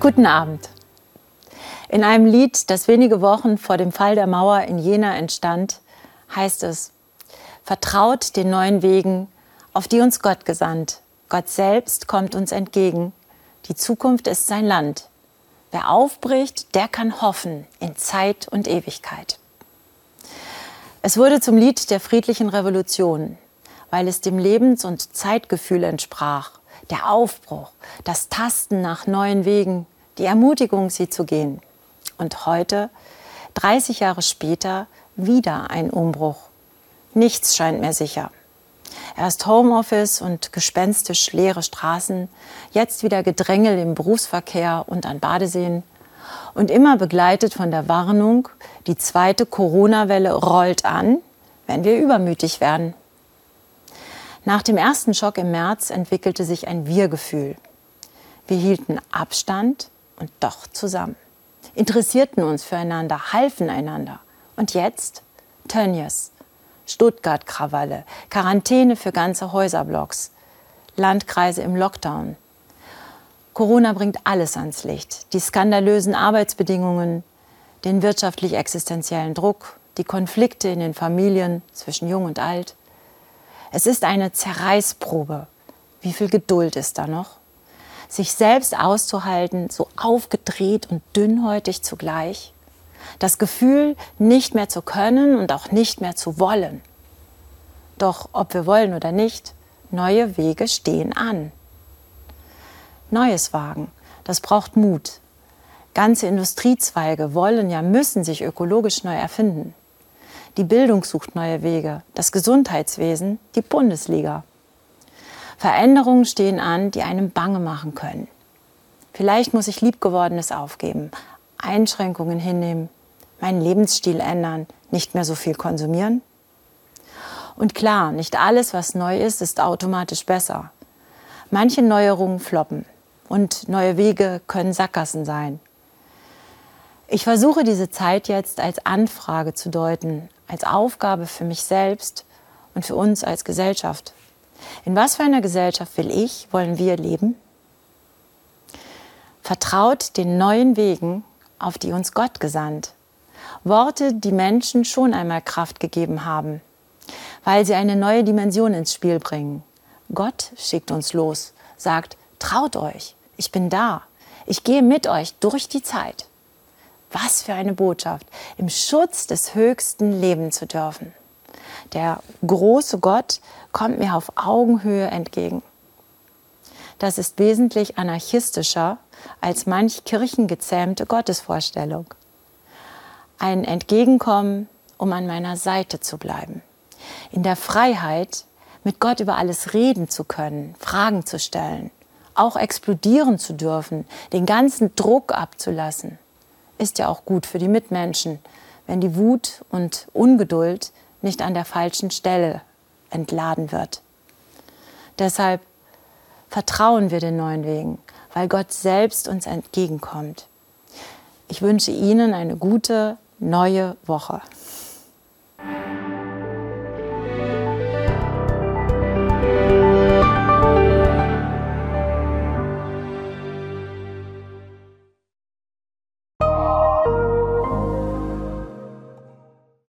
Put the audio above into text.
Guten Abend. In einem Lied, das wenige Wochen vor dem Fall der Mauer in Jena entstand, heißt es, Vertraut den neuen Wegen, auf die uns Gott gesandt. Gott selbst kommt uns entgegen. Die Zukunft ist sein Land. Wer aufbricht, der kann hoffen in Zeit und Ewigkeit. Es wurde zum Lied der friedlichen Revolution, weil es dem Lebens- und Zeitgefühl entsprach. Der Aufbruch, das Tasten nach neuen Wegen, die Ermutigung, sie zu gehen. Und heute, 30 Jahre später, wieder ein Umbruch. Nichts scheint mehr sicher. Erst Homeoffice und gespenstisch leere Straßen, jetzt wieder Gedrängel im Berufsverkehr und an Badeseen. Und immer begleitet von der Warnung, die zweite Corona-Welle rollt an, wenn wir übermütig werden. Nach dem ersten Schock im März entwickelte sich ein Wir-Gefühl. Wir hielten Abstand und doch zusammen, interessierten uns füreinander, halfen einander. Und jetzt Tönnies, Stuttgart-Krawalle, Quarantäne für ganze Häuserblocks, Landkreise im Lockdown. Corona bringt alles ans Licht. Die skandalösen Arbeitsbedingungen, den wirtschaftlich existenziellen Druck, die Konflikte in den Familien zwischen Jung und Alt. Es ist eine Zerreißprobe. Wie viel Geduld ist da noch? Sich selbst auszuhalten, so aufgedreht und dünnhäutig zugleich. Das Gefühl, nicht mehr zu können und auch nicht mehr zu wollen. Doch ob wir wollen oder nicht, neue Wege stehen an. Neues wagen, das braucht Mut. Ganze Industriezweige wollen ja müssen sich ökologisch neu erfinden. Die Bildung sucht neue Wege, das Gesundheitswesen, die Bundesliga. Veränderungen stehen an, die einem bange machen können. Vielleicht muss ich Liebgewordenes aufgeben, Einschränkungen hinnehmen, meinen Lebensstil ändern, nicht mehr so viel konsumieren? Und klar, nicht alles, was neu ist, ist automatisch besser. Manche Neuerungen floppen und neue Wege können Sackgassen sein. Ich versuche diese Zeit jetzt als Anfrage zu deuten, als Aufgabe für mich selbst und für uns als Gesellschaft. In was für einer Gesellschaft will ich, wollen wir leben? Vertraut den neuen Wegen, auf die uns Gott gesandt. Worte, die Menschen schon einmal Kraft gegeben haben, weil sie eine neue Dimension ins Spiel bringen. Gott schickt uns los, sagt, traut euch, ich bin da, ich gehe mit euch durch die Zeit. Was für eine Botschaft, im Schutz des Höchsten leben zu dürfen. Der große Gott kommt mir auf Augenhöhe entgegen. Das ist wesentlich anarchistischer als manch kirchengezähmte Gottesvorstellung. Ein Entgegenkommen, um an meiner Seite zu bleiben. In der Freiheit, mit Gott über alles reden zu können, Fragen zu stellen, auch explodieren zu dürfen, den ganzen Druck abzulassen, ist ja auch gut für die Mitmenschen, wenn die Wut und Ungeduld nicht an der falschen Stelle entladen wird. Deshalb vertrauen wir den neuen Wegen, weil Gott selbst uns entgegenkommt. Ich wünsche Ihnen eine gute neue Woche.